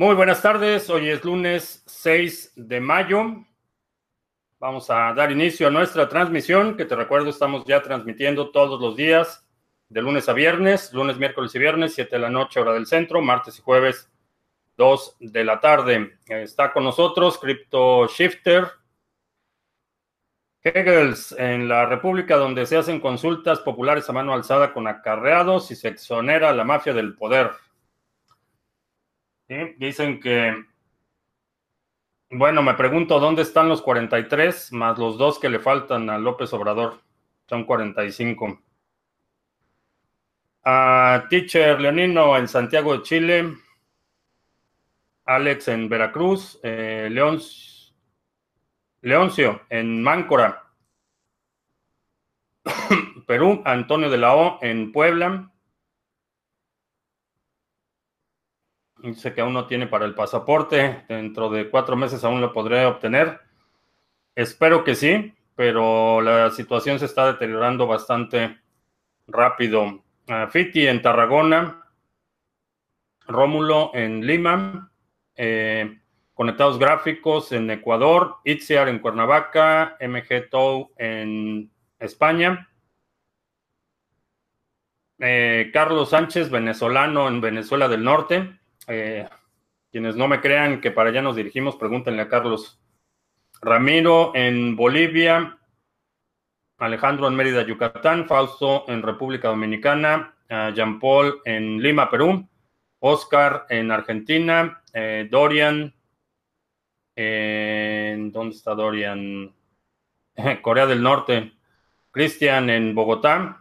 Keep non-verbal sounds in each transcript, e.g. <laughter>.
Muy buenas tardes, hoy es lunes 6 de mayo. Vamos a dar inicio a nuestra transmisión, que te recuerdo estamos ya transmitiendo todos los días, de lunes a viernes, lunes, miércoles y viernes, 7 de la noche, hora del centro, martes y jueves, 2 de la tarde. Está con nosotros Crypto Shifter. Hegels, en la República donde se hacen consultas populares a mano alzada con acarreados y se exonera la mafia del poder. Dicen que, bueno, me pregunto dónde están los 43 más los dos que le faltan a López Obrador. Son 45. A Teacher Leonino en Santiago de Chile. Alex en Veracruz. Eh, Leoncio en Máncora. <coughs> Perú. Antonio de la O en Puebla. Dice que aún no tiene para el pasaporte. Dentro de cuatro meses aún lo podré obtener. Espero que sí, pero la situación se está deteriorando bastante rápido. Fiti en Tarragona. Rómulo en Lima. Eh, conectados gráficos en Ecuador. Itziar en Cuernavaca. MG Tow en España. Eh, Carlos Sánchez, venezolano en Venezuela del Norte. Eh, quienes no me crean que para allá nos dirigimos, pregúntenle a Carlos Ramiro en Bolivia, Alejandro en Mérida, Yucatán, Fausto en República Dominicana, Jean Paul en Lima, Perú, Oscar en Argentina, eh, Dorian, en, ¿dónde está Dorian? <laughs> Corea del Norte, Cristian en Bogotá,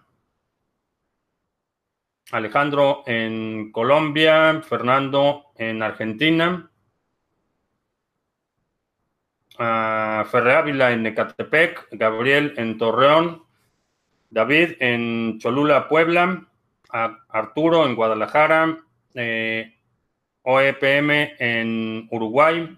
Alejandro en Colombia, Fernando en Argentina, uh, Ferre Ávila en Ecatepec, Gabriel en Torreón, David en Cholula, Puebla, Arturo en Guadalajara, eh, OEPM en Uruguay,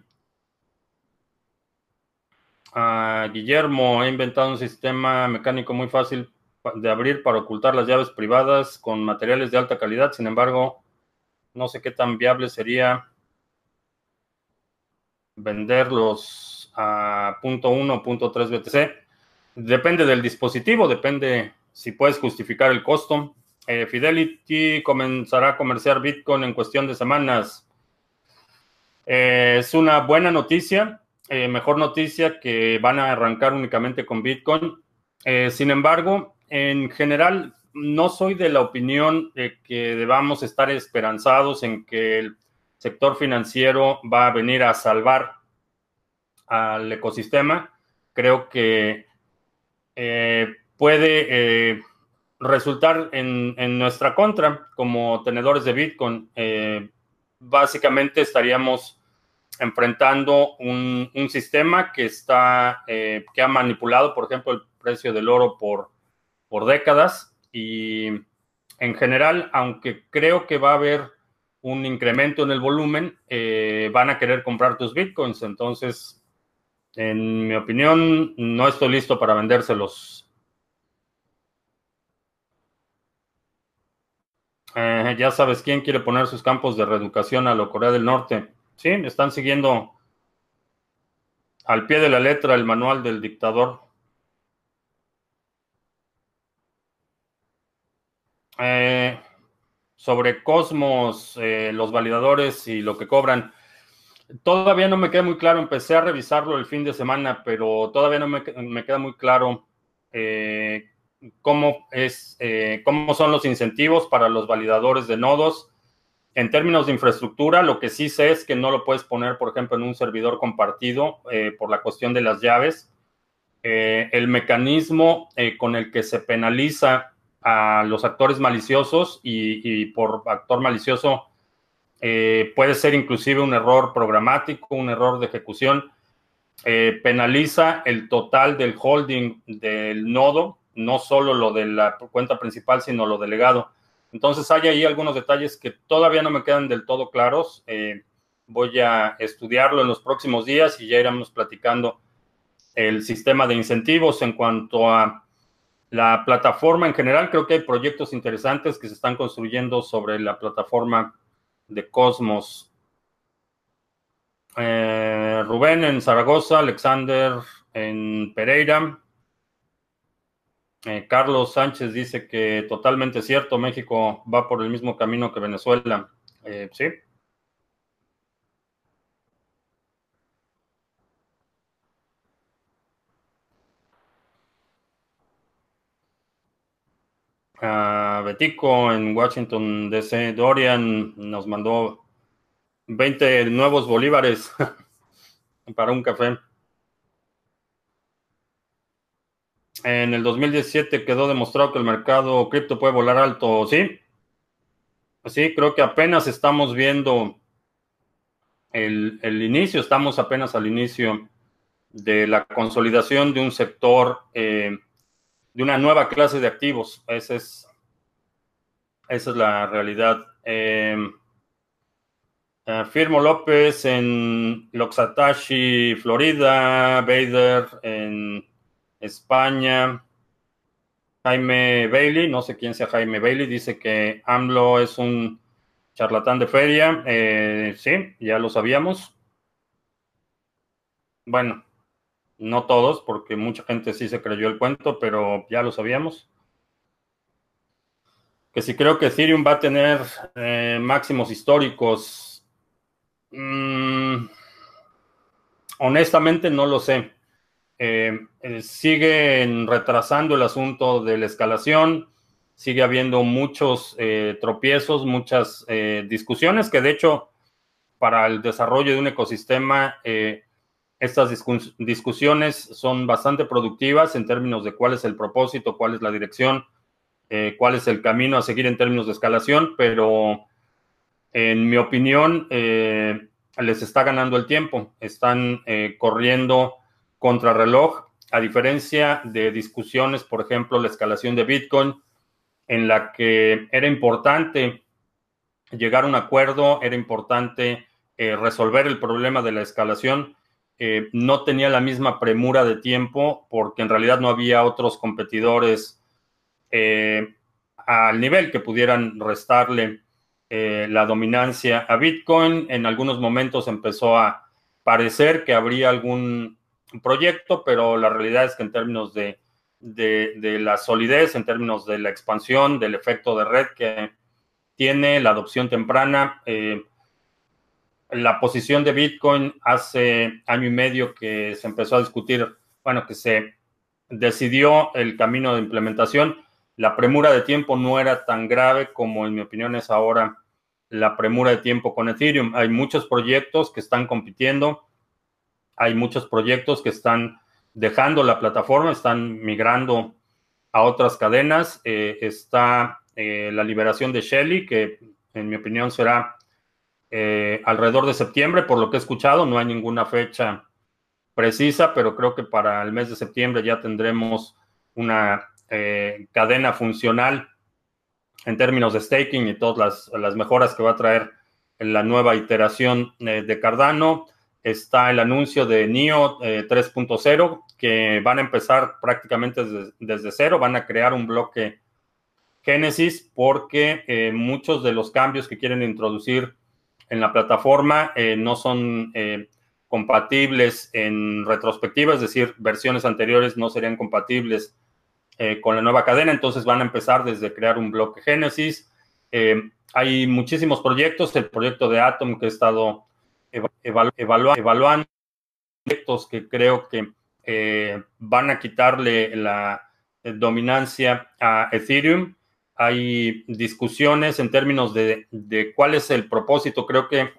Guillermo, he inventado un sistema mecánico muy fácil de abrir para ocultar las llaves privadas con materiales de alta calidad. Sin embargo, no sé qué tan viable sería venderlos a .1 o .3 BTC. Depende del dispositivo, depende si puedes justificar el costo. Eh, Fidelity comenzará a comerciar Bitcoin en cuestión de semanas. Eh, es una buena noticia, eh, mejor noticia que van a arrancar únicamente con Bitcoin. sin embargo, en general, no soy de la opinión de que debamos estar esperanzados en que el sector financiero va a venir a salvar al ecosistema. Creo que eh, puede eh, resultar en, nuestra contra como tenedores de Bitcoin. Eh, básicamente estaríamos enfrentando un, un sistema que está, que ha manipulado, por ejemplo, el precio del oro por por décadas y en general, aunque creo que va a haber un incremento en el volumen, eh, van a querer comprar tus bitcoins. Entonces, en mi opinión, no estoy listo para vendérselos. Eh, ya sabes quién quiere poner sus campos de reeducación a la Corea del Norte. Sí, están siguiendo al pie de la letra el manual del dictador. Eh, sobre Cosmos, eh, los validadores y lo que cobran. Todavía no me queda muy claro, empecé a revisarlo el fin de semana, pero todavía no me, queda muy claro eh, cómo, es, cómo son los incentivos para los validadores de nodos. En términos de infraestructura, lo que sí sé es que no lo puedes poner, por ejemplo, en un servidor compartido por la cuestión de las llaves. el mecanismo con el que se penaliza a los actores maliciosos y, por actor malicioso eh, puede ser inclusive un error programático, un error de ejecución. Eh, penaliza el total del holding del nodo, no solo lo de la cuenta principal, sino lo delegado. Entonces hay ahí algunos detalles que todavía no me quedan del todo claros. Eh, voy a estudiarlo en los próximos días y ya iremos platicando el sistema de incentivos en cuanto a la plataforma en general, creo que hay proyectos interesantes que se están construyendo sobre la plataforma de Cosmos. Eh, Rubén en Zaragoza, Alexander en Pereira. Eh, Carlos Sánchez dice que totalmente cierto, México va por el mismo camino que Venezuela. Eh, sí. Uh, Betico en Washington DC, Dorian nos mandó 20 nuevos bolívares <laughs> para un café. En el 2017 quedó demostrado que el mercado cripto puede volar alto, ¿sí? Sí, creo que apenas estamos viendo el, inicio, estamos apenas al inicio de la consolidación de un sector, eh, de una nueva clase de activos. Esa es, esa es la realidad. Eh, eh, Firmo López en Loxatashi, Florida, Bader en España. Jaime Bailey, no sé quién sea Jaime Bailey, dice que AMLO es un charlatán de feria. Eh, sí, ya lo sabíamos. Bueno, no todos, porque mucha gente sí se creyó el cuento, pero ya lo sabíamos. Que si creo que Ethereum va a tener eh, máximos históricos. Mm, honestamente no lo sé. Eh, eh, siguen retrasando el asunto de la escalación, sigue habiendo muchos eh, tropiezos, muchas discusiones que de hecho para el desarrollo de un ecosistema, estas discusiones son bastante productivas en términos de cuál es el propósito, cuál es la dirección, cuál es el camino a seguir en términos de escalación, pero en mi opinión les está ganando el tiempo, están corriendo contrarreloj, a diferencia de discusiones, por ejemplo, la escalación de Bitcoin, en la que era importante llegar a un acuerdo, era importante eh, resolver el problema de la escalación, eh, no tenía la misma premura de tiempo porque en realidad no había otros competidores eh, al nivel que pudieran restarle la dominancia a Bitcoin. En algunos momentos empezó a parecer que habría algún proyecto, pero la realidad es que en términos de, la solidez, en términos de la expansión, del efecto de red que tiene la adopción temprana, eh, la posición de Bitcoin hace año y medio que se empezó a discutir, bueno, que se decidió el camino de implementación, la premura de tiempo no era tan grave como en mi opinión es ahora la premura de tiempo con Ethereum. Hay muchos proyectos que están compitiendo hay muchos proyectos que están dejando la plataforma, están migrando a otras cadenas. Eh, está eh, la liberación de Shelly, que en mi opinión será eh, alrededor de septiembre, por lo que he escuchado. No hay ninguna fecha precisa, pero creo que para el mes de septiembre ya tendremos una cadena funcional en términos de staking y todas las, las mejoras que va a traer en la nueva iteración de Cardano está el anuncio de NIO 3.0, eh, que van a empezar prácticamente desde, cero, van a crear un bloque Genesis porque eh, muchos de los cambios que quieren introducir en la plataforma eh, no son compatibles en retrospectiva, es decir, versiones anteriores no serían compatibles con la nueva cadena, entonces van a empezar desde crear un bloque Genesis. hay muchísimos proyectos, el proyecto de Atom que he estado evaluando proyectos que creo que eh, van a quitarle la eh, dominancia a Ethereum. Hay discusiones en términos de, cuál es el propósito. Creo que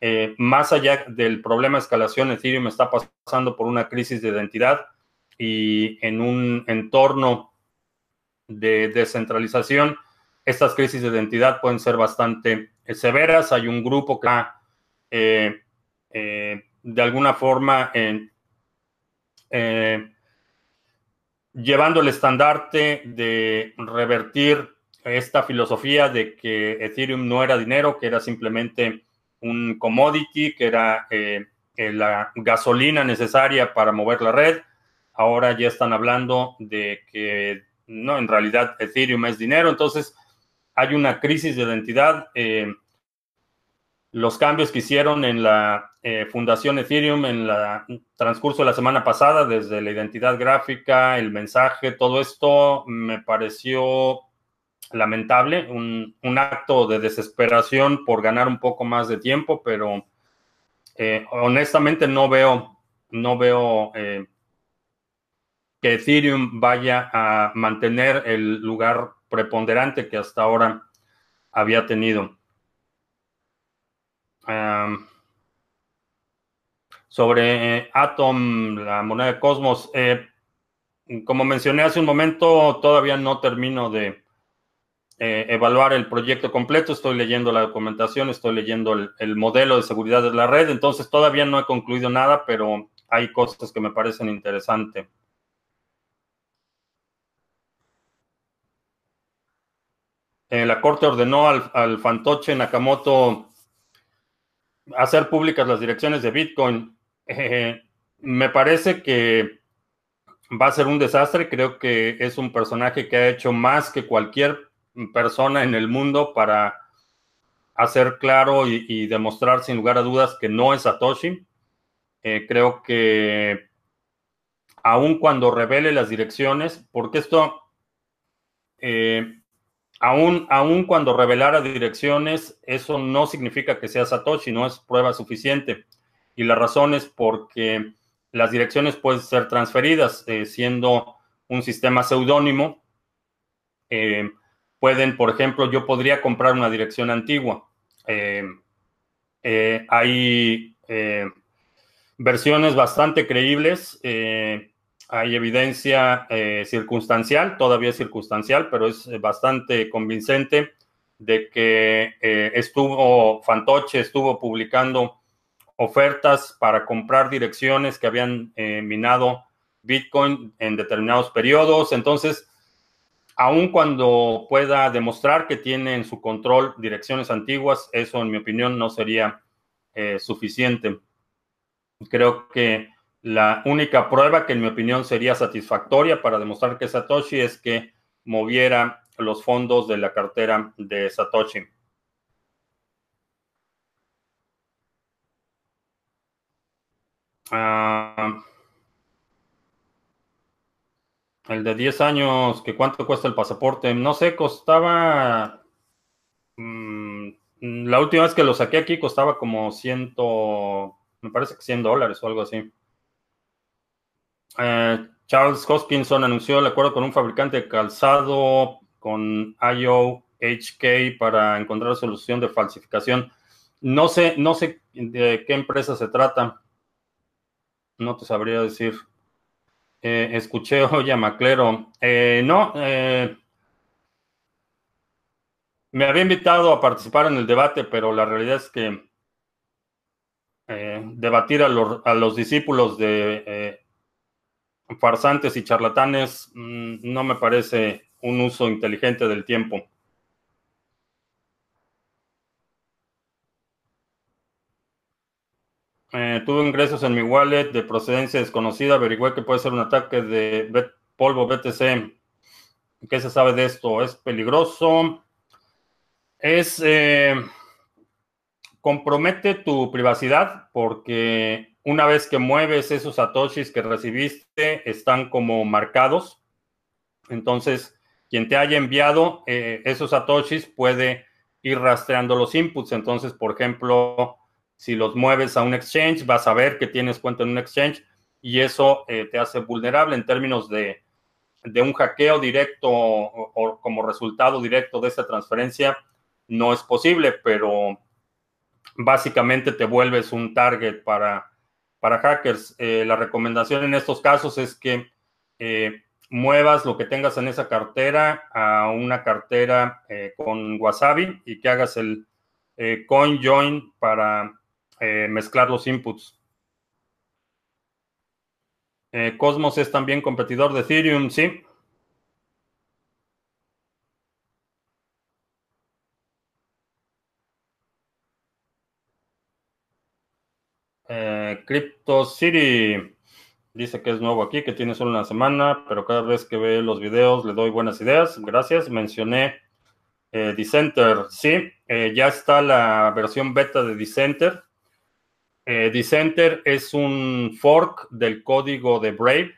eh, más allá del problema de escalación, Ethereum está pasando por una crisis de identidad y en un entorno de descentralización, estas crisis de identidad pueden ser bastante severas. Hay un grupo que ha eh, eh, de alguna forma eh, llevando el estandarte de revertir esta filosofía de que Ethereum no era dinero, que era simplemente un commodity, que era la gasolina necesaria para mover la red. Ahora ya están hablando de que no, en realidad Ethereum es dinero. Entonces hay una crisis de identidad los cambios que hicieron en la eh, fundación Ethereum en el transcurso de la semana pasada, desde la identidad gráfica, el mensaje, todo esto me pareció lamentable, un, acto de desesperación por ganar un poco más de tiempo, pero eh, honestamente no veo, no veo eh, que Ethereum vaya a mantener el lugar preponderante que hasta ahora había tenido. Sobre eh, Atom, la moneda de Cosmos, como mencioné hace un momento, todavía no termino de eh, evaluar el proyecto completo. Estoy leyendo la documentación, estoy leyendo el, el, modelo de seguridad de la red, entonces todavía no he concluido nada, pero hay cosas que me parecen interesantes. la Corte ordenó al, al fantoche Nakamoto hacer públicas las direcciones de Bitcoin. Eh, me parece que va a ser un desastre. Creo que es un personaje que ha hecho más que cualquier persona en el mundo para hacer claro y, demostrar sin lugar a dudas que no es Satoshi. Eh, creo que aun cuando revele las direcciones, porque esto eh, Aún, cuando revelara direcciones, eso no significa que sea Satoshi, no es prueba suficiente. Y la razón es porque las direcciones pueden ser transferidas, eh, siendo un sistema seudónimo. Eh, pueden, por ejemplo, yo podría comprar una dirección antigua. Eh, hay versiones bastante creíbles hay evidencia eh, circunstancial, todavía es circunstancial, pero es bastante convincente de que eh, estuvo, Fantoche estuvo publicando ofertas para comprar direcciones que habían eh, minado Bitcoin en determinados periodos. Entonces, aun cuando pueda demostrar que tiene en su control direcciones antiguas, eso en mi opinión no sería suficiente. Creo que la única prueba que en mi opinión sería satisfactoria para demostrar que Satoshi es que moviera los fondos de la cartera de Satoshi. Ah, el de 10 años, que cuánto cuesta el pasaporte, no sé, costaba... Mm, la última vez que lo saqué aquí costaba como 100, me parece que 100 dólares o algo así. Eh, Charles Hoskinson anunció el acuerdo con un fabricante de calzado con IOHK para encontrar solución de falsificación. No sé, no sé de qué empresa se trata. No te sabría decir. Eh, escuché <laughs> hoy a Maclero. Eh, no, me había invitado a participar en el debate, pero la realidad es que debatir a los, discípulos de farsantes y charlatanes mm, no me parece un uso inteligente del tiempo. Eh, tuve ingresos en mi wallet de procedencia desconocida. Averigüé que puede ser un ataque de polvo BTC. ¿Qué se sabe de esto? ¿Es peligroso? Es... Eh, compromete tu privacidad porque una vez que mueves esos satoshis que recibiste, están como marcados. Entonces, quien te haya enviado eh, esos satoshis puede ir rastreando los inputs. Entonces, por ejemplo, si los mueves a un exchange, vas a ver que tienes cuenta en un exchange y eso eh, te hace vulnerable en términos de, un hackeo directo o, como resultado directo de esta transferencia. No es posible, pero básicamente te vuelves un target para hackers. Eh, la recomendación en estos casos es que eh, muevas lo que tengas en esa cartera a una cartera eh, con Wasabi y que hagas el coin join para mezclar los inputs. Cosmos es también competidor de Ethereum, sí. Crypto City dice que es nuevo aquí, que tiene solo una semana, pero cada vez que ve los videos le doy buenas ideas. Gracias. Mencioné eh. Sí, ya está la versión beta de Dissenter. Dissenter es un fork del código de Brave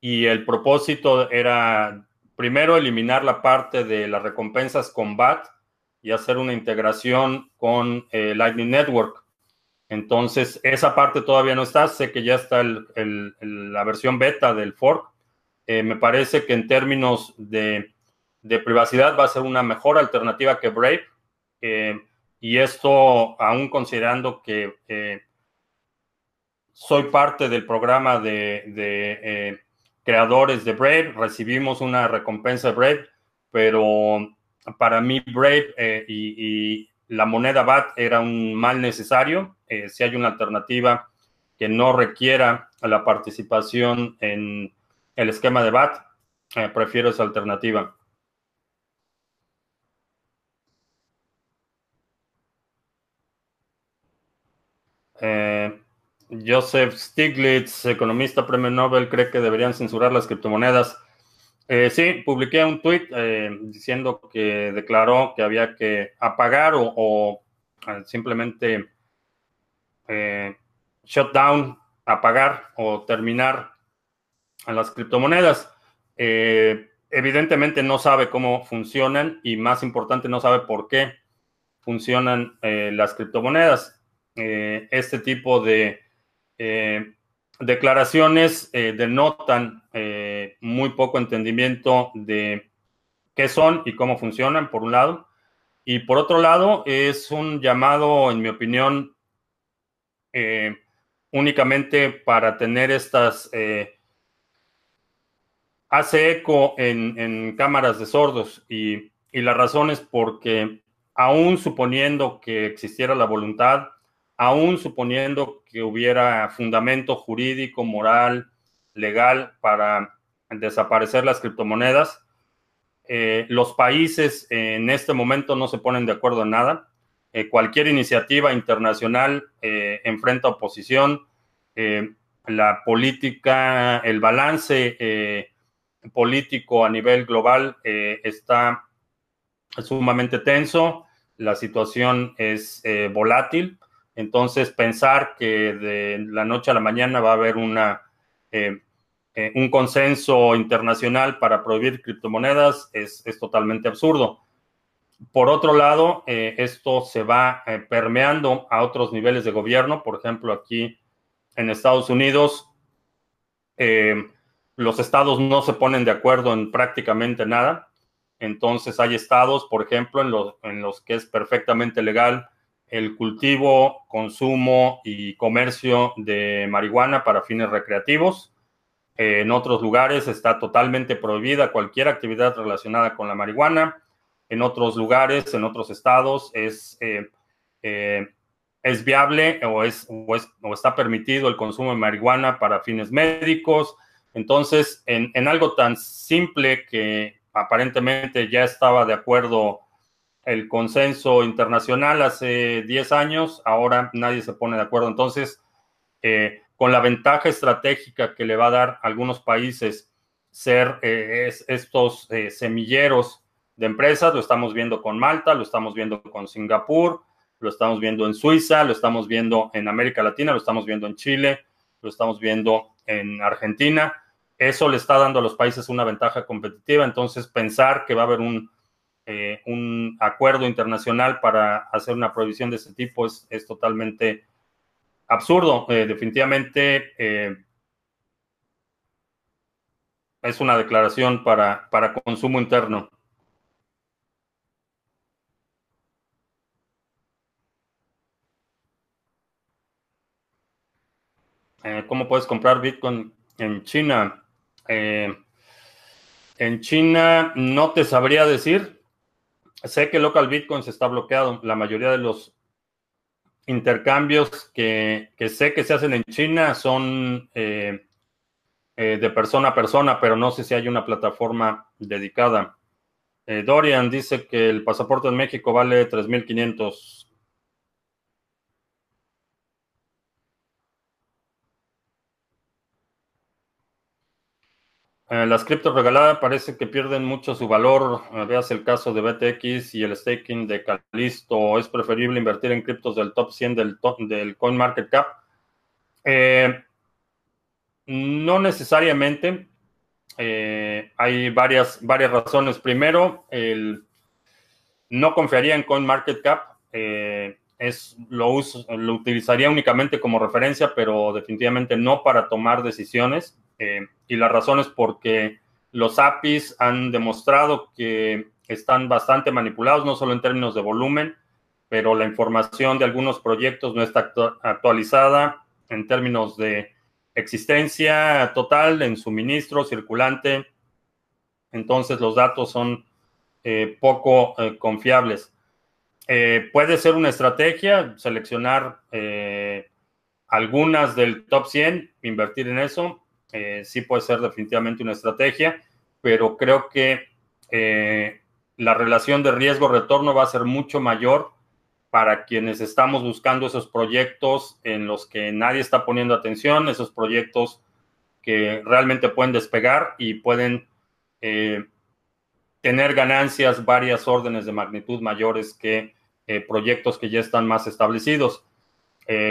y el propósito era primero eliminar la parte de las recompensas con BAT y hacer una integración con eh, Lightning Network. Entonces, esa parte todavía no está. Sé que ya está la versión beta del fork. Eh, me parece que en términos de, privacidad va a ser una mejor alternativa que Brave. Eh, y esto aún considerando que soy parte del programa de creadores de Brave, recibimos una recompensa de Brave, pero para mí Brave eh, y, la moneda BAT era un mal necesario. Eh, si hay una alternativa que no requiera la participación en el esquema de BAT, eh, prefiero esa alternativa. Joseph Stiglitz, economista premio Nobel, cree que deberían censurar las criptomonedas. Eh, sí, publiqué un tweet eh, diciendo que declaró que había que apagar o, eh, simplemente shut down, apagar o terminar a las criptomonedas. evidentemente no sabe cómo funcionan y más importante no sabe por qué funcionan las criptomonedas. Este tipo de eh, declaraciones eh, denotan eh, muy poco entendimiento de qué son y cómo funcionan, por un lado. Y por otro lado, es un llamado, en mi opinión, únicamente para tener estas... hace eco en, cámaras de sordos y, y la razón es porque aún suponiendo que existiera la voluntad, aún suponiendo que hubiera fundamento jurídico, moral, legal para desaparecer las criptomonedas, eh, los países en este momento no se ponen de acuerdo en nada. Eh, cualquier iniciativa internacional eh, enfrenta oposición. la política, el balance político a nivel global está sumamente tenso. La situación es volátil. Entonces, pensar que de la noche a la mañana va a haber una, eh, eh, un consenso internacional para prohibir criptomonedas es, totalmente absurdo. Por otro lado, eh, esto se va permeando a otros niveles de gobierno. Por ejemplo, aquí en Estados Unidos, los estados no se ponen de acuerdo en prácticamente nada. Entonces, hay estados, por ejemplo, en los, en los que es perfectamente legal el cultivo, consumo y comercio de marihuana para fines recreativos. Eh, en otros lugares está totalmente prohibida cualquier actividad relacionada con la marihuana. En otros lugares, en otros estados, es, eh, eh, es viable o, es, o, está permitido el consumo de marihuana para fines médicos. Entonces, en, en algo tan simple que aparentemente ya estaba de acuerdo el consenso internacional hace 10 años, ahora nadie se pone de acuerdo. Entonces, eh, con la ventaja estratégica que le va a dar a algunos países ser eh, estos eh, semilleros de empresas, lo estamos viendo con Malta, lo estamos viendo con Singapur, lo estamos viendo en Suiza, lo estamos viendo en América Latina, lo estamos viendo en Chile, lo estamos viendo en Argentina. Eso le está dando a los países una ventaja competitiva. Entonces, pensar que va a haber un eh, un acuerdo internacional para hacer una prohibición de ese tipo es, totalmente absurdo. Eh, definitivamente eh, es una declaración para, para consumo interno. ¿Cómo puedes comprar Bitcoin en China? en China no te sabría decir. Sé que local Bitcoin se está bloqueado. La mayoría de los intercambios que, sé que se hacen en China son eh, eh, de persona a persona, pero no sé si hay una plataforma dedicada. Eh, Dorian dice que el pasaporte en México vale 3.500 Eh, las criptos regaladas parece que pierden mucho su valor. Eh, veas el caso de BTX y el staking de Calisto. ¿Es preferible invertir en criptos del top 100 del, del CoinMarketCap? Eh, no necesariamente. hay varias, varias razones. Primero, no confiaría en CoinMarketCap. es, lo, lo utilizaría únicamente como referencia, pero definitivamente no para tomar decisiones. Eh, y la razón es porque los APIs han demostrado que están bastante manipulados, no solo en términos de volumen, pero la información de algunos proyectos no está actualizada en términos de existencia total, en suministro circulante. Entonces los datos son eh, poco eh, confiables. puede ser una estrategia seleccionar algunas del top 100, invertir en eso, eh, sí puede ser definitivamente una estrategia, pero creo que eh, la relación de riesgo-retorno va a ser mucho mayor para quienes estamos buscando esos proyectos en los que nadie está poniendo atención, esos proyectos que realmente pueden despegar y pueden eh, tener ganancias varias órdenes de magnitud mayores que proyectos que ya están más establecidos.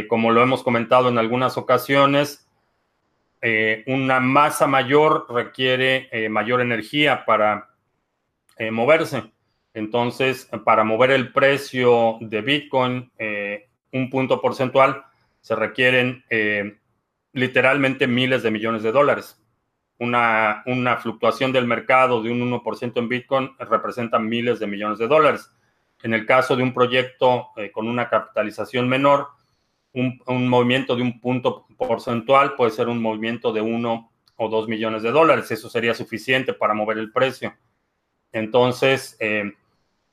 como lo hemos comentado en algunas ocasiones, eh, una masa mayor requiere eh, mayor energía para eh, moverse. Entonces, para mover el precio de Bitcoin un punto porcentual, se requieren literalmente miles de millones de dólares. Una, una, fluctuación del mercado de un 1% en Bitcoin representa miles de millones de dólares. En el caso de un proyecto con una capitalización menor, un, movimiento de un punto porcentual puede ser un movimiento de uno o dos millones de dólares. Eso sería suficiente para mover el precio. Entonces, eh,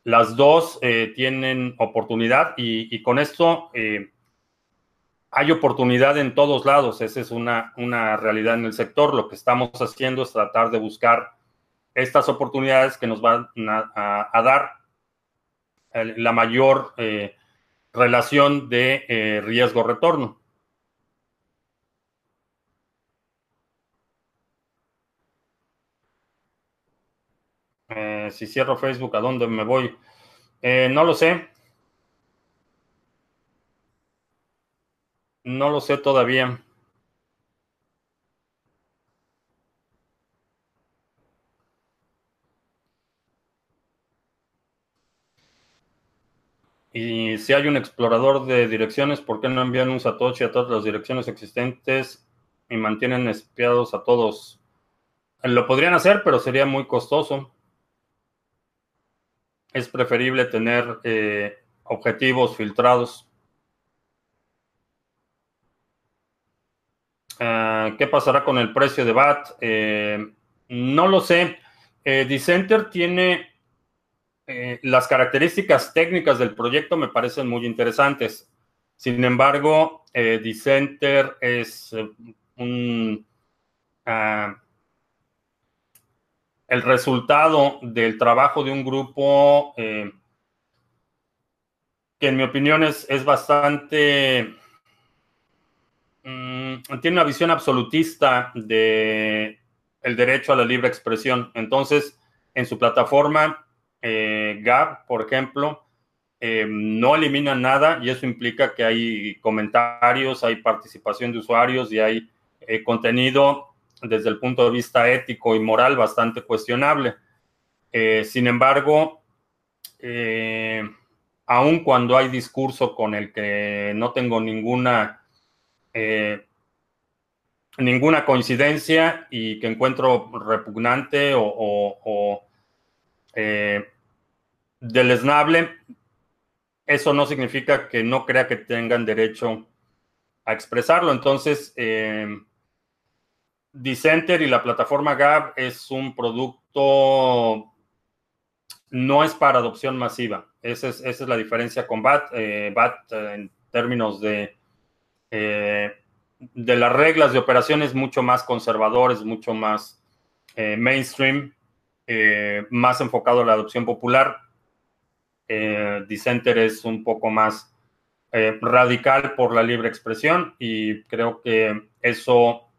las dos eh, tienen oportunidad y, con esto eh, hay oportunidad en todos lados. Esa es una, una, realidad en el sector. Lo que estamos haciendo es tratar de buscar estas oportunidades que nos van a, dar la mayor relación de eh, riesgo-retorno. Eh, si cierro Facebook, ¿a dónde me voy? Eh, no lo sé. No lo sé todavía. Y si hay un explorador de direcciones, ¿por qué no envían un Satoshi a todas las direcciones existentes y mantienen espiados a todos? Lo podrían hacer, pero sería muy costoso. Es preferible tener eh, objetivos filtrados. Ah, ¿Qué pasará con el precio de BAT? Eh, no lo sé. Eh, Dicenter tiene eh, las características técnicas del proyecto me parecen muy interesantes. Sin embargo, eh, Dicenter es eh, un, ah, el resultado del trabajo de un grupo que en mi opinión es, es bastante... Mm, tiene una visión absolutista de el derecho a la libre expresión. Entonces, en su plataforma eh, Gab, por ejemplo, eh, no elimina nada y eso implica que hay comentarios, hay participación de usuarios y hay eh, contenido desde el punto de vista ético y moral bastante cuestionable. sin embargo, aun cuando hay discurso con el que no tengo ninguna ninguna coincidencia y que encuentro repugnante o eh, deleznable, eso no significa que no crea que tengan derecho a expresarlo. Entonces, eh, Dicenter y la plataforma Gab es un producto, no es para adopción masiva. Esa es, la diferencia con BAT. Eh, BAT en términos de, de las reglas de operación es mucho más conservador, es mucho más mainstream. Eh, más enfocado a la adopción popular. Eh, Dissenter es un poco más eh, radical por la libre expresión y creo que eso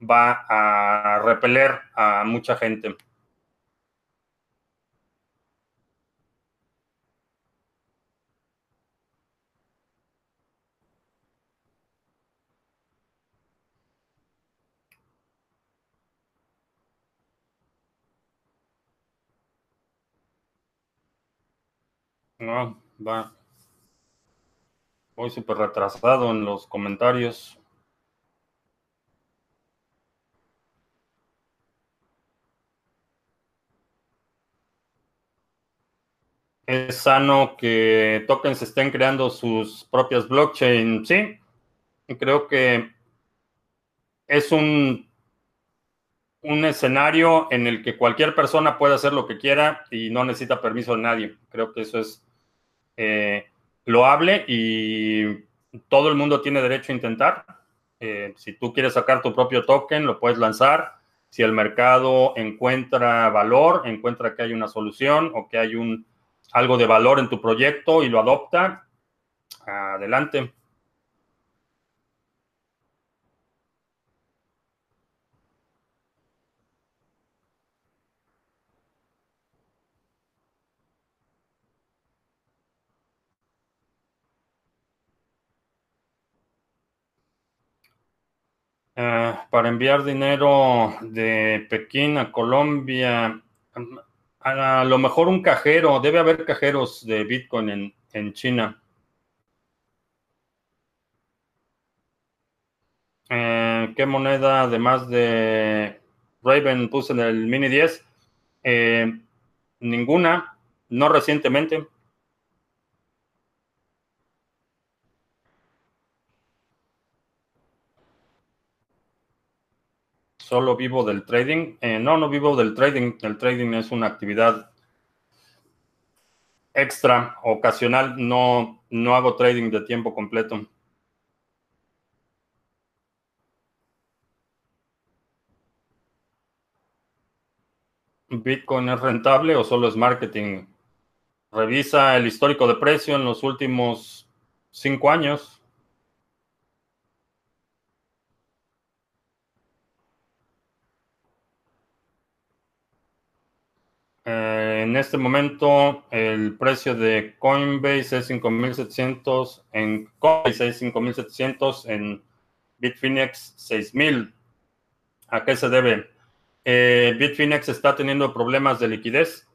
va a repeler a mucha gente. No, va. Voy súper retrasado en los comentarios. Es sano que tokens estén creando sus propias blockchain, sí. Creo que es un, un escenario en el que cualquier persona puede hacer lo que quiera y no necesita permiso de nadie. Creo que eso es eh, loable y todo el mundo tiene derecho a intentar. Eh, si tú quieres sacar tu propio token, lo puedes lanzar. Si el mercado encuentra valor, encuentra que hay una solución o que hay un, algo de valor en tu proyecto y lo adopta, adelante. Eh, para enviar dinero de Pekín a Colombia, a lo mejor un cajero, debe haber cajeros de Bitcoin en, China. Eh, ¿Qué moneda además de Raven puse en el Mini 10? Eh, ninguna, no recientemente. Solo vivo del trading. Eh, no, no vivo del trading. El trading es una actividad extra, ocasional. No, no hago trading de tiempo completo. ¿Bitcoin es rentable o solo es marketing? Revisa el histórico de precio en los últimos cinco años. Eh, en este momento el precio de Coinbase es 5.700, en Coinbase es 5.700, en Bitfinex 6.000. ¿A qué se debe? Eh, Bitfinex está teniendo problemas de liquidez.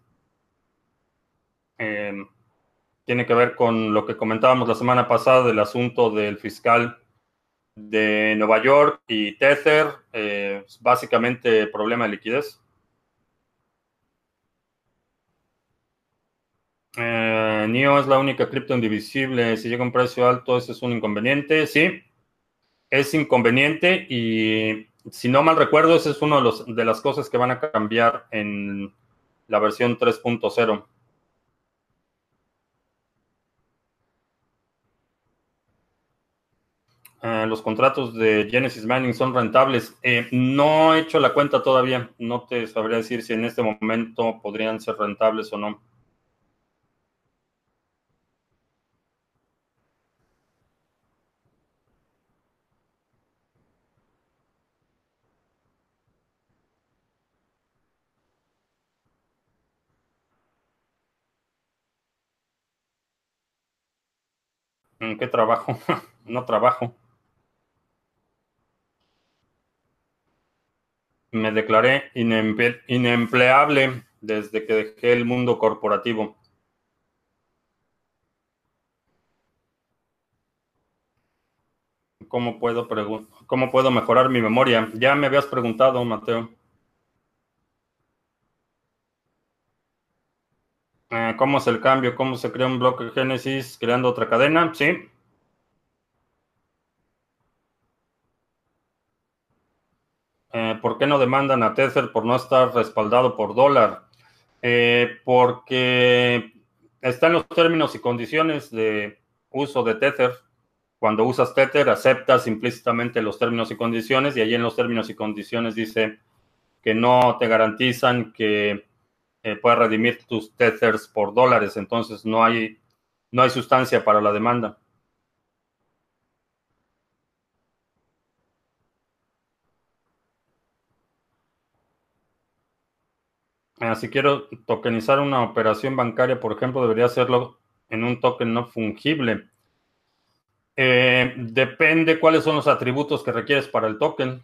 Em, tiene que ver con lo que comentábamos la semana pasada del asunto del fiscal de Nueva York y Tether. Eh, básicamente problema de liquidez. Eh, NIO es la única cripto indivisible. Si llega un precio alto, eso es un inconveniente. Sí, es inconveniente y si no mal recuerdo, esa es una de, de las cosas que van a cambiar en la versión 3.0. Eh, los contratos de Genesis Mining son rentables. Eh, no he hecho la cuenta todavía. No te sabría decir si en este momento podrían ser rentables o no. ¿En qué trabajo? <laughs> no trabajo. Me declaré inempleable desde que dejé el mundo corporativo. ¿Cómo puedo, ¿Cómo puedo mejorar mi memoria? Ya me habías preguntado, Mateo. ¿Cómo es el cambio? ¿Cómo se crea un bloque Génesis creando otra cadena? Sí. Eh, ¿Por qué no demandan a Tether por no estar respaldado por dólar? Eh, porque están los términos y condiciones de uso de Tether. Cuando usas Tether, aceptas implícitamente los términos y condiciones y allí en los términos y condiciones dice que no te garantizan que eh, puedes redimir tus tethers por dólares, entonces no hay, no hay sustancia para la demanda. Eh, si quiero tokenizar una operación bancaria, por ejemplo, debería hacerlo en un token no fungible. Eh, depende cuáles son los atributos que requieres para el token.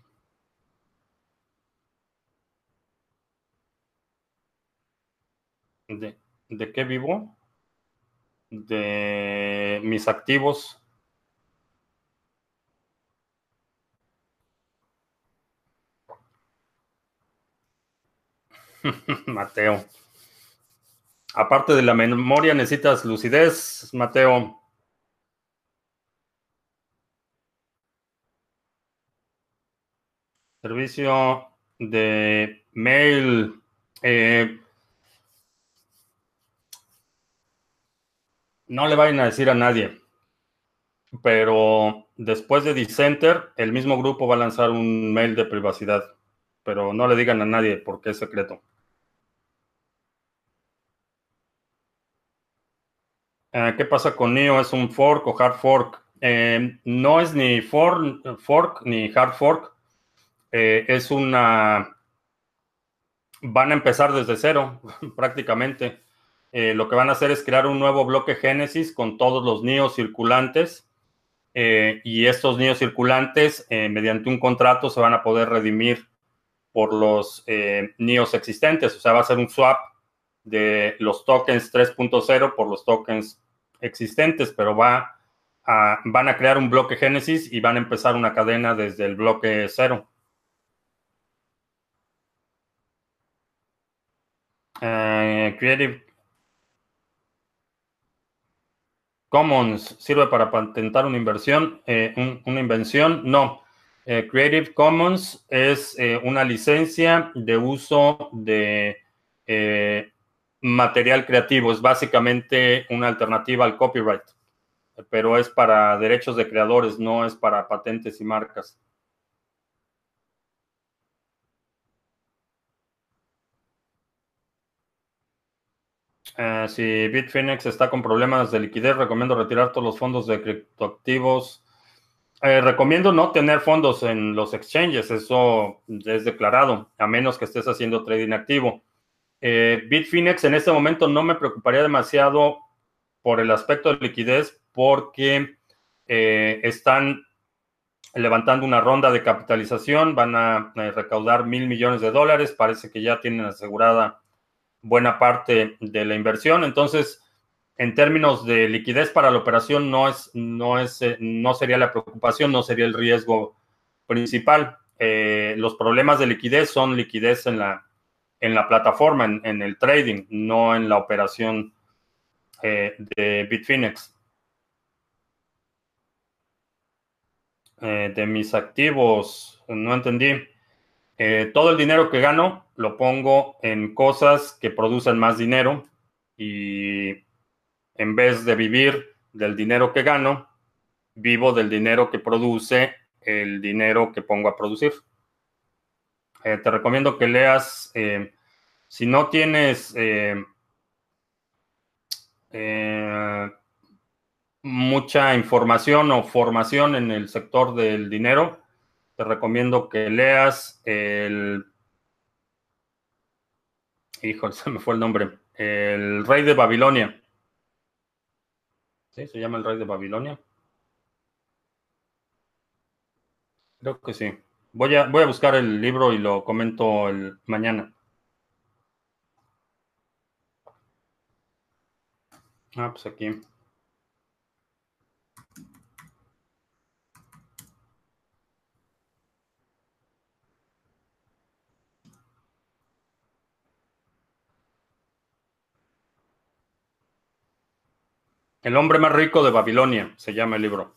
¿De, de qué vivo? De mis activos. <laughs> Mateo. Aparte de la memoria, necesitas lucidez, Mateo. Servicio de mail. Eh, no le vayan a decir a nadie, pero después de Dissenter, el mismo grupo va a lanzar un mail de privacidad, pero no le digan a nadie porque es secreto. Eh, ¿Qué pasa con NEO? ¿Es un fork o hard fork? Eh, no es ni fork ni hard fork. Eh, es una... Van a empezar desde cero, <laughs> prácticamente. Lo que van a hacer es crear un nuevo bloque Génesis con todos los NIOs circulantes. y estos NIOs circulantes, mediante un contrato, se van a poder redimir por los NIOs existentes. O sea, va a ser un swap de los tokens 3.0 por los tokens existentes, pero va van a crear un bloque Génesis y van a empezar una cadena desde el bloque 0. Eh, Creative Commons sirve para patentar una inversión, eh, una invención. No. Eh, Creative Commons es una licencia de uso de material creativo, es básicamente una alternativa al copyright, pero es para derechos de creadores, no es para patentes y marcas. Eh, si Bitfinex está con problemas de liquidez, recomiendo retirar todos los fondos de criptoactivos. Eh, recomiendo no tener fondos en los exchanges, eso es declarado, a menos que estés haciendo trading activo. Eh, Bitfinex en este momento no me preocuparía demasiado por el aspecto de liquidez porque están levantando una ronda de capitalización, van a recaudar mil millones de dólares, parece que ya tienen asegurada buena parte de la inversión, entonces en términos de liquidez para la operación no es, no es, eh, no sería la preocupación, no sería el riesgo principal. los problemas de liquidez son liquidez en la en la plataforma, en, el trading, no en la operación eh, de Bitfinex. Eh, de mis activos, no entendí. Eh, todo el dinero que gano lo pongo en cosas que producen más dinero y en vez de vivir del dinero que gano, vivo del dinero que produce el dinero que pongo a producir. Eh, te recomiendo que leas, eh, si no tienes mucha información o formación en el sector del dinero, te recomiendo que leas el... Híjole, <laughs> se me fue el nombre. El rey de Babilonia. ¿Sí? ¿Se llama el rey de Babilonia? Creo que sí. Voy a, voy a buscar el libro y lo comento mañana. Ah, pues aquí. El hombre más rico de Babilonia se llama el libro.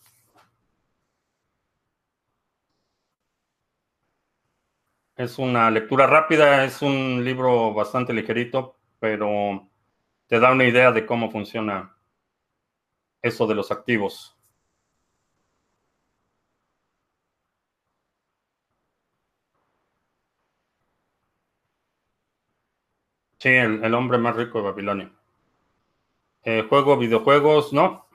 Es una lectura rápida, es un libro bastante ligerito, pero te da una idea de cómo funciona eso de los activos. Sí, el, hombre más rico de Babilonia. Eh, juego videojuegos, no.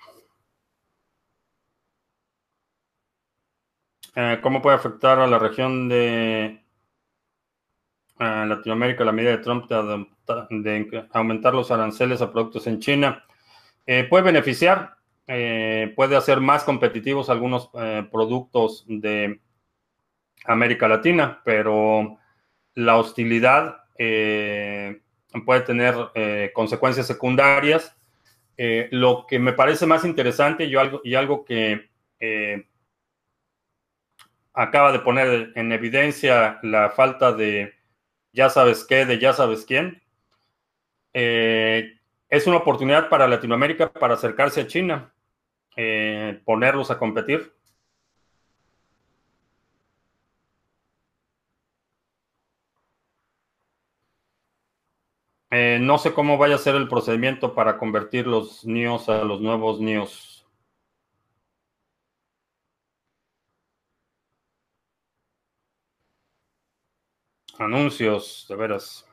Eh, ¿Cómo puede afectar a la región de En Latinoamérica, la medida de Trump de, aumentar los aranceles a productos en China eh, puede beneficiar, eh, puede hacer más competitivos algunos eh, productos de América Latina, pero la hostilidad puede tener consecuencias secundarias. Lo que me parece más interesante y algo, y algo que acaba de poner en evidencia la falta de ya sabes qué, de ya sabes quién, es una oportunidad para Latinoamérica para acercarse a China, eh, ponerlos a competir. Eh, no sé cómo vaya a ser el procedimiento para convertir los NIOS a los nuevos NIOS. Anuncios, de veras.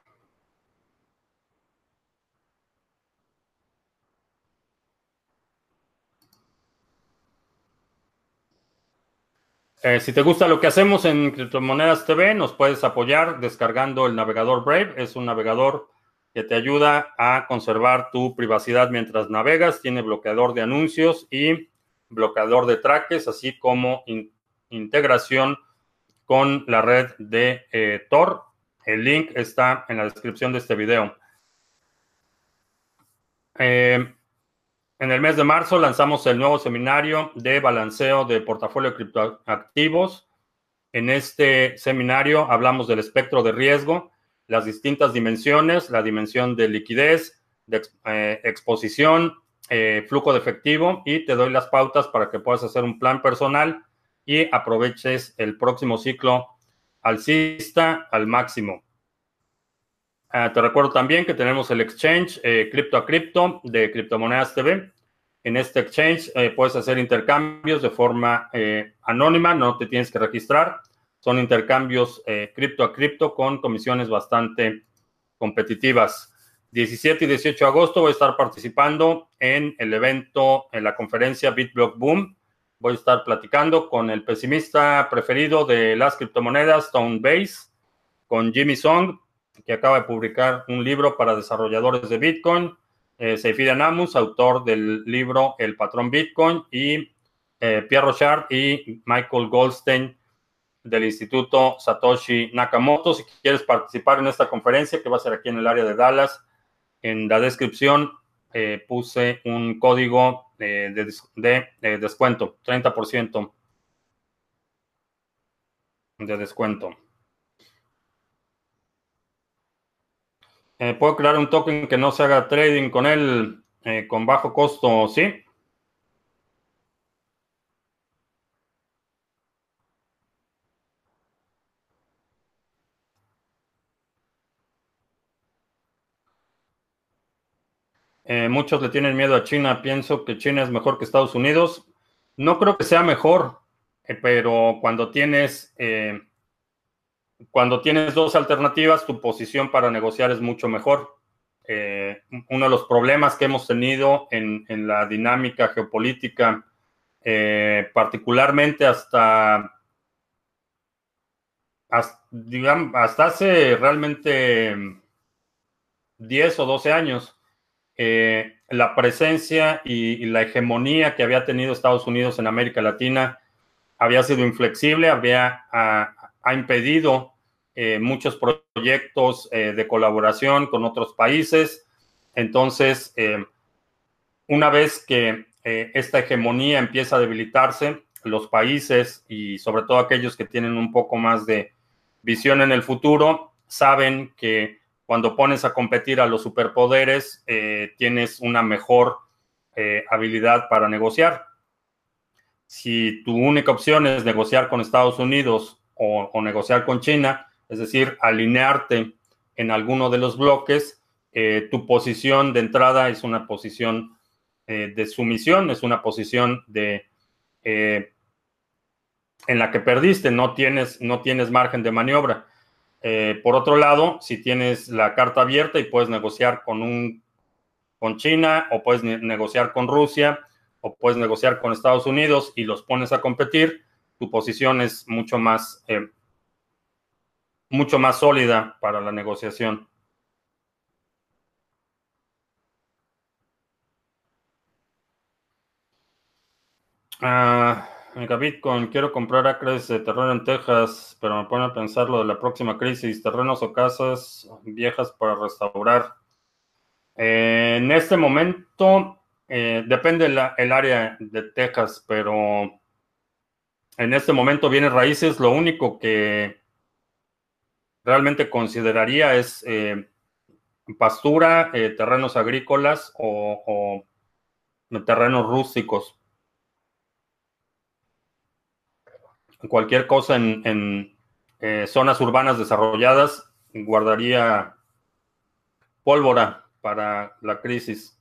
Eh, si te gusta lo que hacemos en Criptomonedas TV, nos puedes apoyar descargando el navegador Brave. Es un navegador que te ayuda a conservar tu privacidad mientras navegas. Tiene bloqueador de anuncios y bloqueador de traques, así como integración con la red de eh, Tor. El link está en la descripción de este video. Eh, en el mes de marzo lanzamos el nuevo seminario de balanceo de portafolio de criptoactivos. En este seminario hablamos del espectro de riesgo, las distintas dimensiones, la dimensión de liquidez, de eh, exposición, eh, flujo de efectivo y te doy las pautas para que puedas hacer un plan personal y aproveches el próximo ciclo alcista al máximo. Ah, te recuerdo también que tenemos el exchange eh, cripto a cripto de Criptomonedas TV. En este exchange eh, puedes hacer intercambios de forma eh, anónima, no te tienes que registrar. Son intercambios cripto a cripto con comisiones bastante competitivas. 17 y 18 de agosto voy a estar participando en el evento, en la conferencia BitBlock Boom. Voy a estar platicando con el pesimista preferido de las criptomonedas, Base, con Jimmy Song, que acaba de publicar un libro para desarrolladores de Bitcoin, eh, Seyfi Anamus, autor del libro El patrón Bitcoin, y eh, Pierre Rochard y Michael Goldstein del Instituto Satoshi Nakamoto. Si quieres participar en esta conferencia, que va a ser aquí en el área de Dallas, en la descripción eh, puse un código de, de descuento, 30% de descuento. Eh, ¿Puedo crear un token que no se haga trading con él eh, con bajo costo? Sí. Eh, muchos le tienen miedo a China. Pienso que China es mejor que Estados Unidos. No creo que sea mejor, pero cuando tienes cuando tienes dos alternativas, tu posición para negociar es mucho mejor. Eh, uno de los problemas que hemos tenido en, la dinámica geopolítica, eh, particularmente hasta, hasta, hace realmente 10 o 12 años, eh, la presencia y, la hegemonía que había tenido Estados Unidos en América Latina había sido inflexible, había ha impedido eh, muchos proyectos eh, de colaboración con otros países. Entonces, una vez que esta hegemonía empieza a debilitarse, los países y sobre todo aquellos que tienen un poco más de visión en el futuro, saben que cuando pones a competir a los superpoderes, tienes una mejor habilidad para negociar. Si tu única opción es negociar con Estados Unidos o negociar con China, es decir, alinearte en alguno de los bloques, eh, tu posición de entrada es una posición eh, de sumisión, es una posición de eh, en la que perdiste, no tienes, no tienes margen de maniobra. Por otro lado, si tienes la carta abierta y puedes negociar con un con China o puedes negociar con Rusia o puedes negociar con Estados Unidos y los pones a competir, tu posición es mucho más mucho más sólida para la negociación. Ah, mega Bitcoin, quiero comprar acres de terreno en Texas, pero me pone a pensar lo de la próxima crisis, terrenos o casas viejas para restaurar. Eh, en este momento, eh, depende el área de Texas, pero en este momento viene raíces, lo único que realmente consideraría es eh, pastura, terrenos agrícolas o terrenos rústicos. Cualquier cosa en, eh, zonas urbanas desarrolladas, guardaría pólvora para la crisis.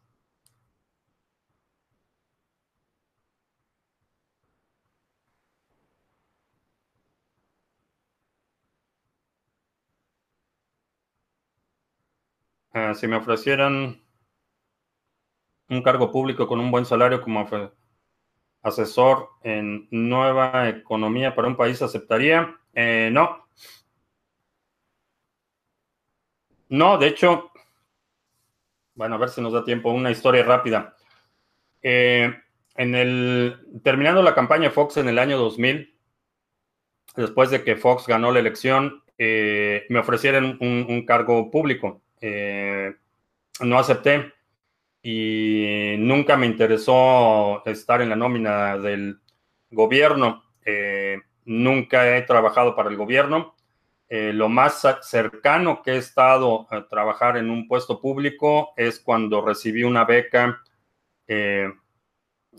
Ah, si me ofrecieran un cargo público con un buen salario como asesor en nueva economía para un país aceptaría? Eh, no. No, de hecho, bueno, a ver si nos da tiempo, una historia rápida. Eh, en el, terminando la campaña Fox en el año 2000, después de que Fox ganó la elección, eh, me ofrecieron un cargo público. no acepté y nunca me interesó estar en la nómina del gobierno. Eh, nunca he trabajado para el gobierno. Eh, lo más cercano que he estado a trabajar en un puesto público es cuando recibí una beca. Eh,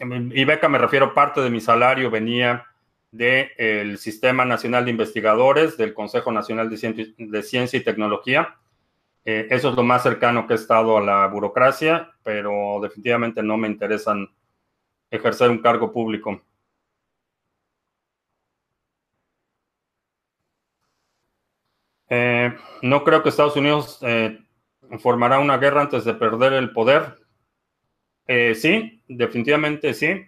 y beca me refiero, parte de mi salario venía del Sistema Nacional de Investigadores, del Consejo Nacional de Ciencia y Tecnología. Eh, eso es lo más cercano que he estado a la burocracia, pero definitivamente no me interesan ejercer un cargo público. Eh, no creo que Estados Unidos eh, formará una guerra antes de perder el poder. sí, definitivamente sí,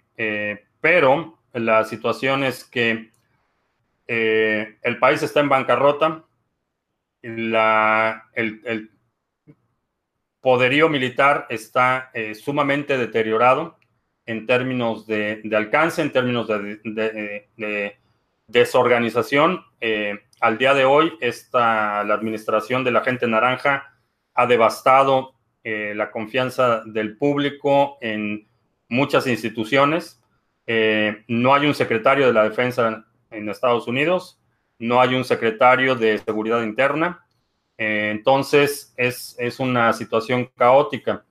pero la situación es que el país está en bancarrota la, el, poderío militar está eh, sumamente deteriorado en términos de, alcance, en términos de, desorganización. Eh, al día de hoy, esta, la administración de la gente naranja ha devastado eh, la confianza del público en muchas instituciones. no hay un secretario de la defensa en Estados Unidos no hay un secretario de seguridad interna. Eh, entonces, es, una situación caótica.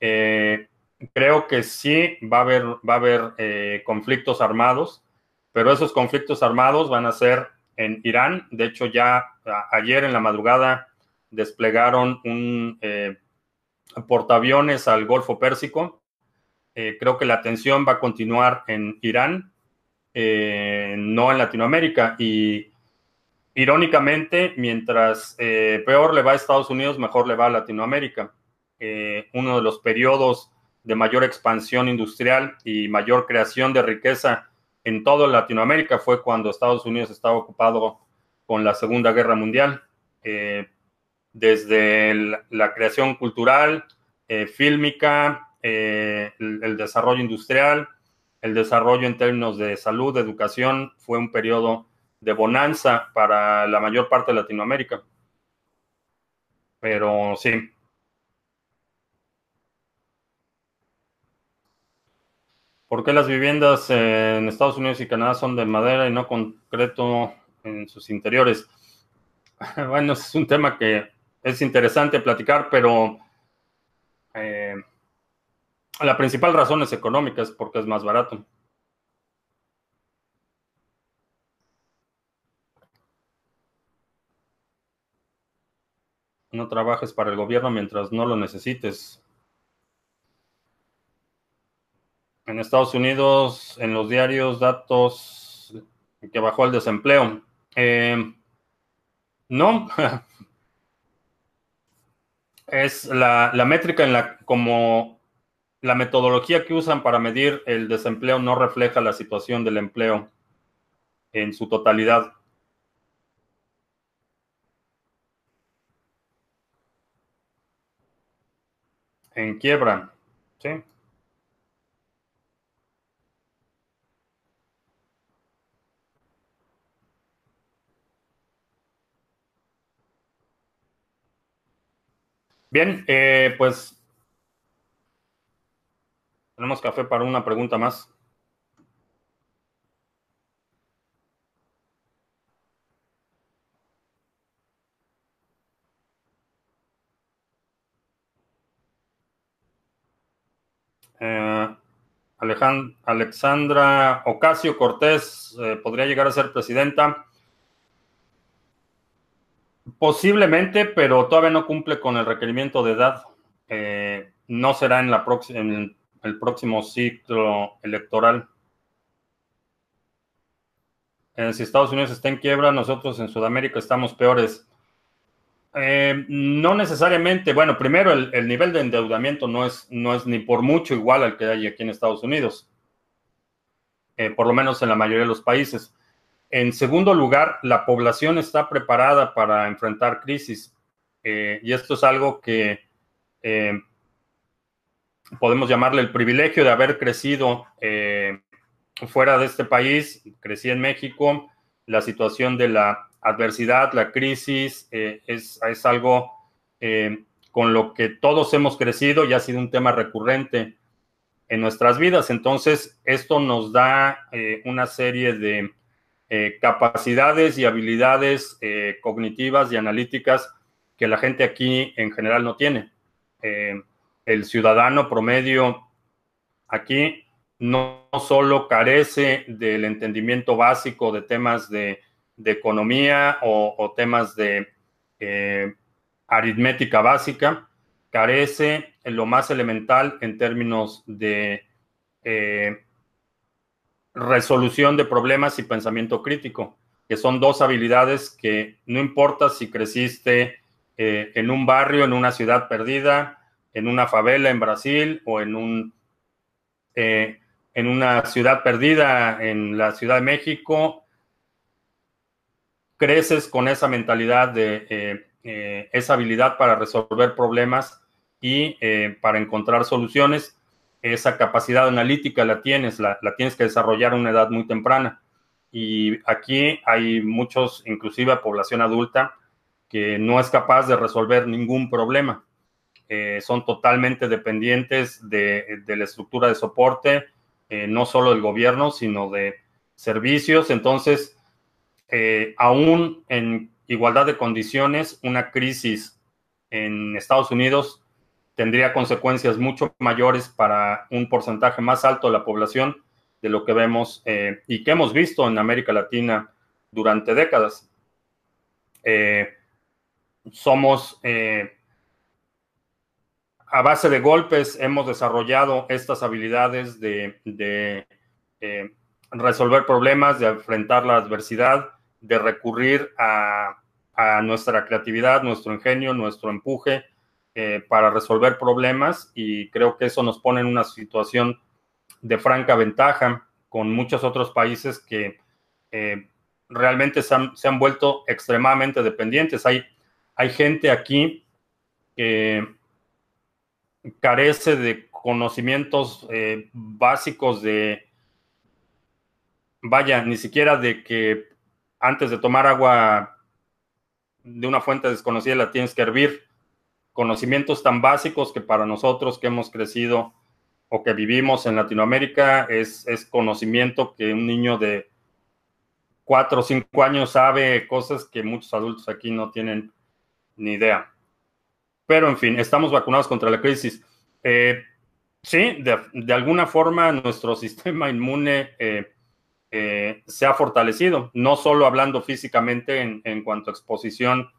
Eh, creo que sí va a haber, va a haber eh, conflictos armados, pero esos conflictos armados van a ser en Irán. De hecho, ya ayer en la madrugada desplegaron un portaaviones al Golfo Pérsico. creo que la tensión va a continuar en Irán, no en Latinoamérica. Y Irónicamente, mientras eh, peor le va a Estados Unidos, mejor le va a Latinoamérica. Eh, uno de los periodos de mayor expansión industrial y mayor creación de riqueza en toda Latinoamérica fue cuando Estados Unidos estaba ocupado con la Segunda Guerra Mundial. Eh, desde la creación cultural, fílmica, el desarrollo industrial, el desarrollo en términos de salud, educación, fue un periodo de bonanza para la mayor parte de Latinoamérica. Pero sí. ¿Por qué las viviendas en Estados Unidos y Canadá son de madera y no concreto en sus interiores? <laughs> Bueno, es un tema que es interesante platicar, pero eh, la principal razón es económica, es porque es más barato. No trabajes para el gobierno mientras no lo necesites. En Estados Unidos, en los diarios, datos que bajó el desempleo. Eh, no. <laughs> es la, la, métrica en la como la metodología que usan para medir el desempleo no refleja la situación del empleo en su totalidad. En quiebra, ¿sí? Bien, eh, pues tenemos café para una pregunta más. Eh, Alexandra Ocasio Cortés eh, podría llegar a ser presidenta. Posiblemente, pero todavía no cumple con el requerimiento de edad. Eh, no será en, la en el próximo ciclo electoral. si Estados Unidos está en quiebra, nosotros en Sudamérica estamos peores. Eh, no necesariamente. Bueno, primero, el, nivel de endeudamiento no es, no es ni por mucho igual al que hay aquí en Estados Unidos, eh, por lo menos en la mayoría de los países. En segundo lugar, la población está preparada para enfrentar crisis. Eh, y esto es algo que podemos llamarle el privilegio de haber crecido fuera de este país. Crecí en México. La situación de la adversidad, la crisis, eh, es, algo eh, con lo que todos hemos crecido y ha sido un tema recurrente en nuestras vidas. Entonces, esto nos da eh, una serie de capacidades y habilidades cognitivas y analíticas que la gente aquí en general no tiene. el ciudadano promedio aquí no solo carece del entendimiento básico de temas de de economía o, temas de eh, aritmética básica, carece en lo más elemental en términos de eh, resolución de problemas y pensamiento crítico, que son dos habilidades que no importa si creciste eh, en un barrio, en una ciudad perdida, en una favela en Brasil o en un en una ciudad perdida en la Ciudad de México creces con esa mentalidad de eh, eh, esa habilidad para resolver problemas y eh, para encontrar soluciones, esa capacidad analítica la tienes, la, tienes que desarrollar a una edad muy temprana. Y aquí hay muchos, inclusive población adulta, que no es capaz de resolver ningún problema. son totalmente dependientes de, de, la estructura de soporte, no solo del gobierno, sino de servicios. Entonces, eh, aún en igualdad de condiciones, una crisis en Estados Unidos tendría consecuencias mucho mayores para un porcentaje más alto de la población de lo que vemos eh, y que hemos visto en América Latina durante décadas. Eh, somos, a base de golpes, hemos desarrollado estas habilidades de, de resolver problemas, de enfrentar la adversidad, de recurrir a, nuestra creatividad, nuestro ingenio, nuestro empuje eh, para resolver problemas y creo que eso nos pone en una situación de franca ventaja con muchos otros países que eh, realmente se han, vuelto extremadamente dependientes. Hay, hay gente aquí que carece de conocimientos eh, básicos de, vaya, ni siquiera de que antes de tomar agua de una fuente desconocida la tienes que hervir. Conocimientos tan básicos que para nosotros que hemos crecido o que vivimos en Latinoamérica es, es conocimiento que un niño de cuatro o cinco años sabe cosas que muchos adultos aquí no tienen ni idea. Pero en fin, estamos vacunados contra la crisis. Eh, sí, de, alguna forma nuestro <laughs> sistema inmune eh, eh, se ha fortalecido, no solo hablando físicamente en, cuanto a exposición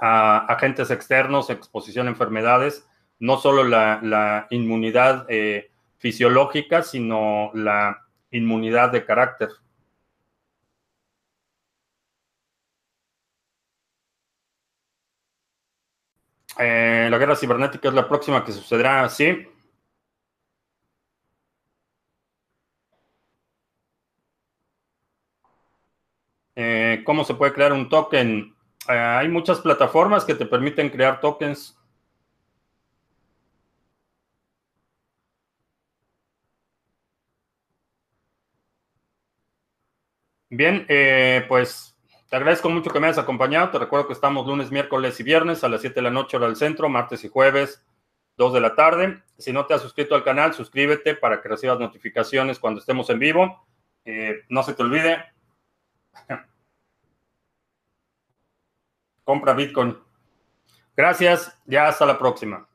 a agentes externos, exposición a enfermedades, no solo la, inmunidad eh, fisiológica, sino la inmunidad de carácter. Eh, la guerra cibernética es la próxima que sucederá, sí. cómo se puede crear un token. Eh, hay muchas plataformas que te permiten crear tokens. Bien, eh, pues te agradezco mucho que me hayas acompañado. Te recuerdo que estamos lunes, miércoles y viernes a las 7 de la noche hora del centro, martes y jueves 2 de la tarde. Si no te has suscrito al canal, suscríbete para que recibas notificaciones cuando estemos en vivo. Eh, no se te olvide. <laughs> Compra Bitcoin. Gracias, ya hasta la próxima.